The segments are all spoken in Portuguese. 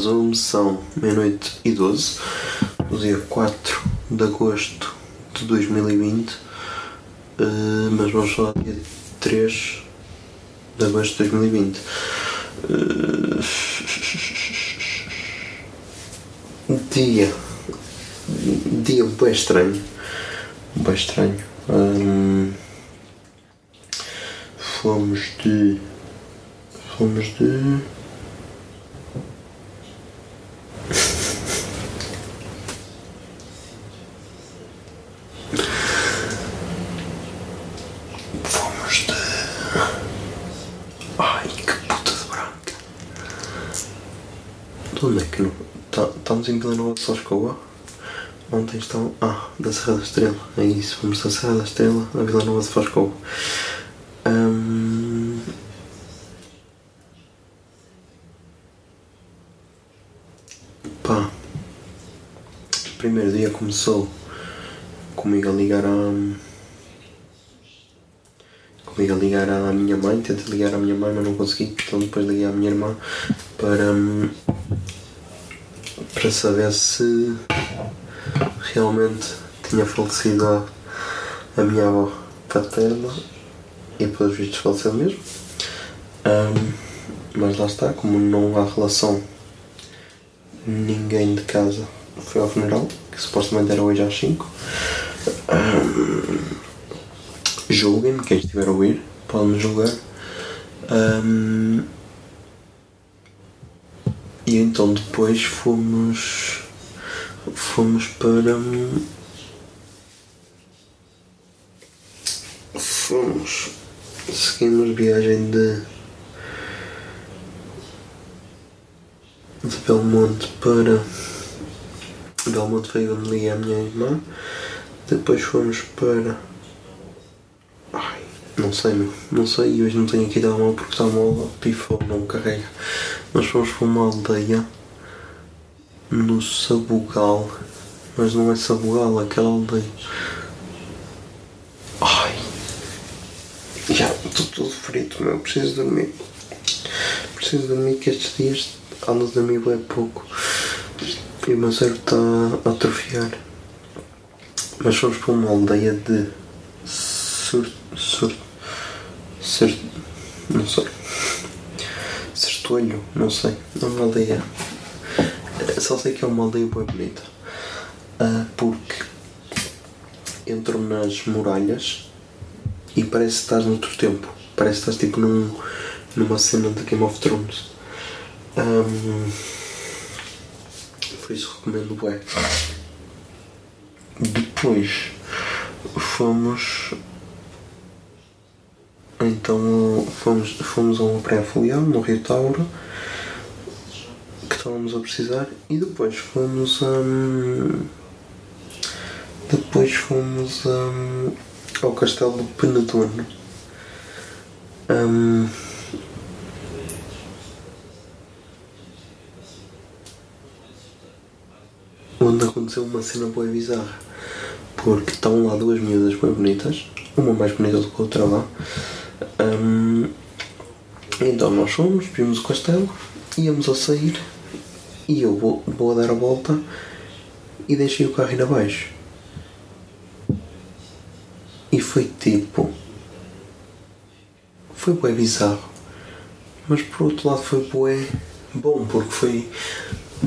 Zoom, são meia-noite e 12, do dia 4 de agosto de 2020, eh, mas vamos falar dia 3 de agosto de 2020. Eh, dia. Dia bem estranho. Bem estranho. Hum, fomos de. Fomos de. Fomos de. Ai, que puta de branca. De onde é que não. Tá, estamos em Vila Nova de Soscoa. Ontem estão. Ah, da Serra da Estrela. É isso, fomos da Serra da Estrela a Vila Nova de Soscoa. Hum... Pá. O primeiro dia começou comigo a ligar a comigo a ligar à minha mãe, tentei ligar à minha mãe, mas não consegui, então depois liguei à minha irmã para, hum, para saber se realmente tinha falecido a, a minha avó paterna e pelos vistos faleceu mesmo. Hum, mas lá está, como não há relação, ninguém de casa foi ao funeral, que supostamente era hoje às 5. Julguem-me, quem estiver a ouvir, pode-me julgar. Ahm, e então depois fomos. Fomos para. Fomos. Seguimos viagem de. De Belmonte para. Belmonte foi onde a minha irmã. Depois fomos para. Não sei, meu. Não sei. E hoje não tenho aqui telemóvel porque está mal. Pifou, não carrega. Nós fomos para uma aldeia no Sabugal. Mas não é Sabugal, é aquela aldeia. Ai. Já, estou todo frito, meu. Preciso dormir. Preciso dormir que estes dias ando a dormir bem pouco. E o meu cérebro está a atrofiar. Mas fomos para uma aldeia de sur, sur, ser, não sei, Sertolho, não sei, é uma aldeia. Só sei que é uma aldeia bem bonita. Ah, porque entro nas muralhas e parece que estás noutro tempo. Parece que estás tipo num, numa cena de Game of Thrones. Ahm, por isso recomendo bem. Depois fomos. Então fomos, fomos a praia fluvial no Rio Tauro que estávamos a precisar e depois fomos a. Depois fomos a, ao castelo do Penedono. Ahm, onde aconteceu uma cena bem bizarra. Porque estavam lá duas miúdas bem bonitas, uma mais bonita do que a outra lá. Hum, então nós fomos, vimos o castelo, íamos a sair e eu vou, vou a dar a volta e deixei o carro ir abaixo. E foi tipo. Foi bem bizarro. Mas por outro lado foi bué bom porque foi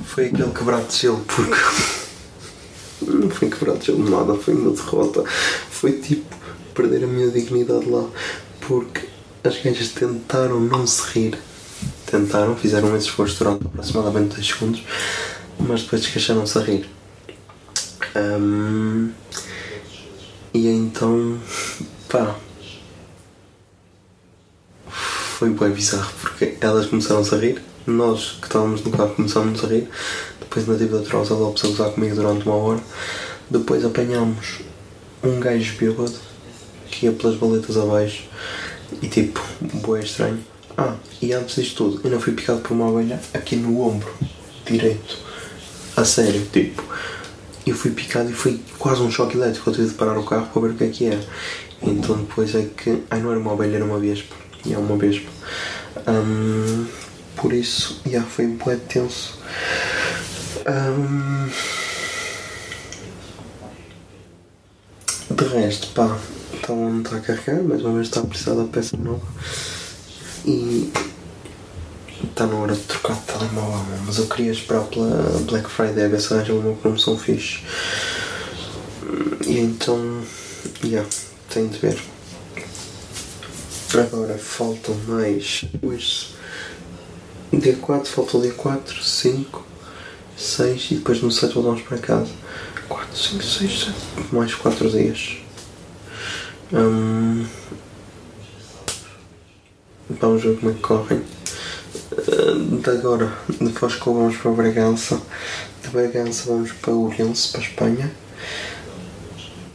foi aquele quebrado de gelo, porque. Não foi quebrado de gelo nada, foi uma derrota. Foi tipo perder a minha dignidade lá, porque as gajas tentaram não se rir. Tentaram, fizeram esse esforço durante aproximadamente 2 segundos, mas depois esqueceram-se a rir. Ahm, e então, pá, foi bem bizarro porque elas começaram-se a rir, nós que estávamos no carro começámos a rir, depois na dívida Rosa Lopes a gozar comigo durante uma hora, depois apanhámos um gajo bêbado que ia pelas baletas abaixo e tipo, boé estranho. Ah, e antes disto tudo, eu não fui picado por uma abelha aqui no ombro direito. A sério, tipo. Eu fui picado e foi quase um choque elétrico. Eu tive de parar o carro para ver o que é que era. Então depois é que. Ai, não era uma abelha, era uma vespa. E é uma vespa. Hum, por isso, já foi bué tenso. Hum, de resto, pá, está não está a carregar, mais uma vez está a precisar da peça nova. E está na hora de trocar de telemóvel, mas eu queria esperar pela Black Friday a ver se arranja uma promoção fixe. E então, já, tenho de ver. Agora faltam mais. Hoje, dia 4, falta o dia 4, 5, 6 e depois no 7 voltamos para casa. 4, 5, 6, 7, mais 4 dias. Hum, vamos ver como é que correm. Uh, de agora, de Foscou vamos para Bragança, de Bragança vamos para Ourense, para Espanha,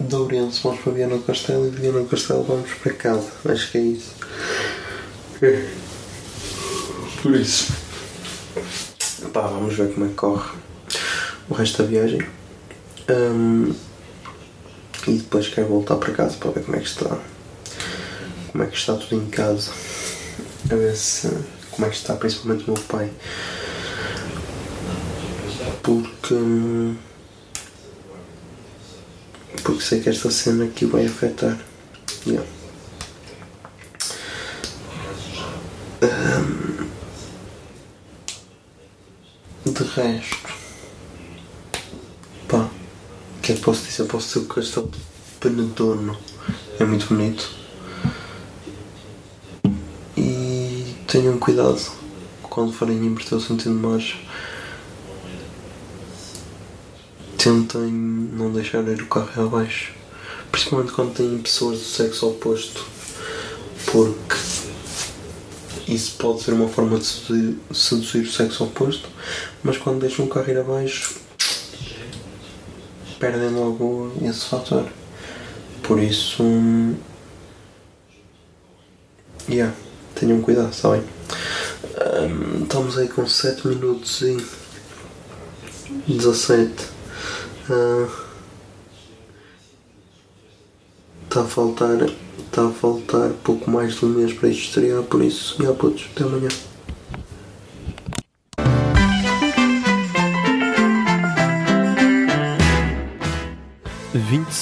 de Ourense vamos para Viana do Castelo e de Viana do Castelo vamos para casa. Acho que é isso. É. Por isso. Pá, vamos ver como é que corre o resto da viagem. Hum, e depois quero voltar para casa para ver como é que está. Como é que está tudo em casa. A ver se. Como é que está principalmente o meu pai. Porque. Porque sei que esta cena aqui vai afetar. Yeah. Hum, de resto. Que é que posso dizer? Posso dizer que o castelo de Penedono é muito bonito. E tenham cuidado quando forem inverter o sentido marcha. Tentem não deixar ir o carro abaixo. Principalmente quando têm pessoas do sexo oposto. Porque isso pode ser uma forma de seduzir, seduzir o sexo oposto. Mas quando deixam o carro ir abaixo perdem logo esse fator. Por isso. Yeah, tenham cuidado, está bem? Hum, estamos aí com 7 minutos e 17. Está a faltar. Está a faltar pouco mais de um mês para isto estrear, por isso, já putos, até amanhã.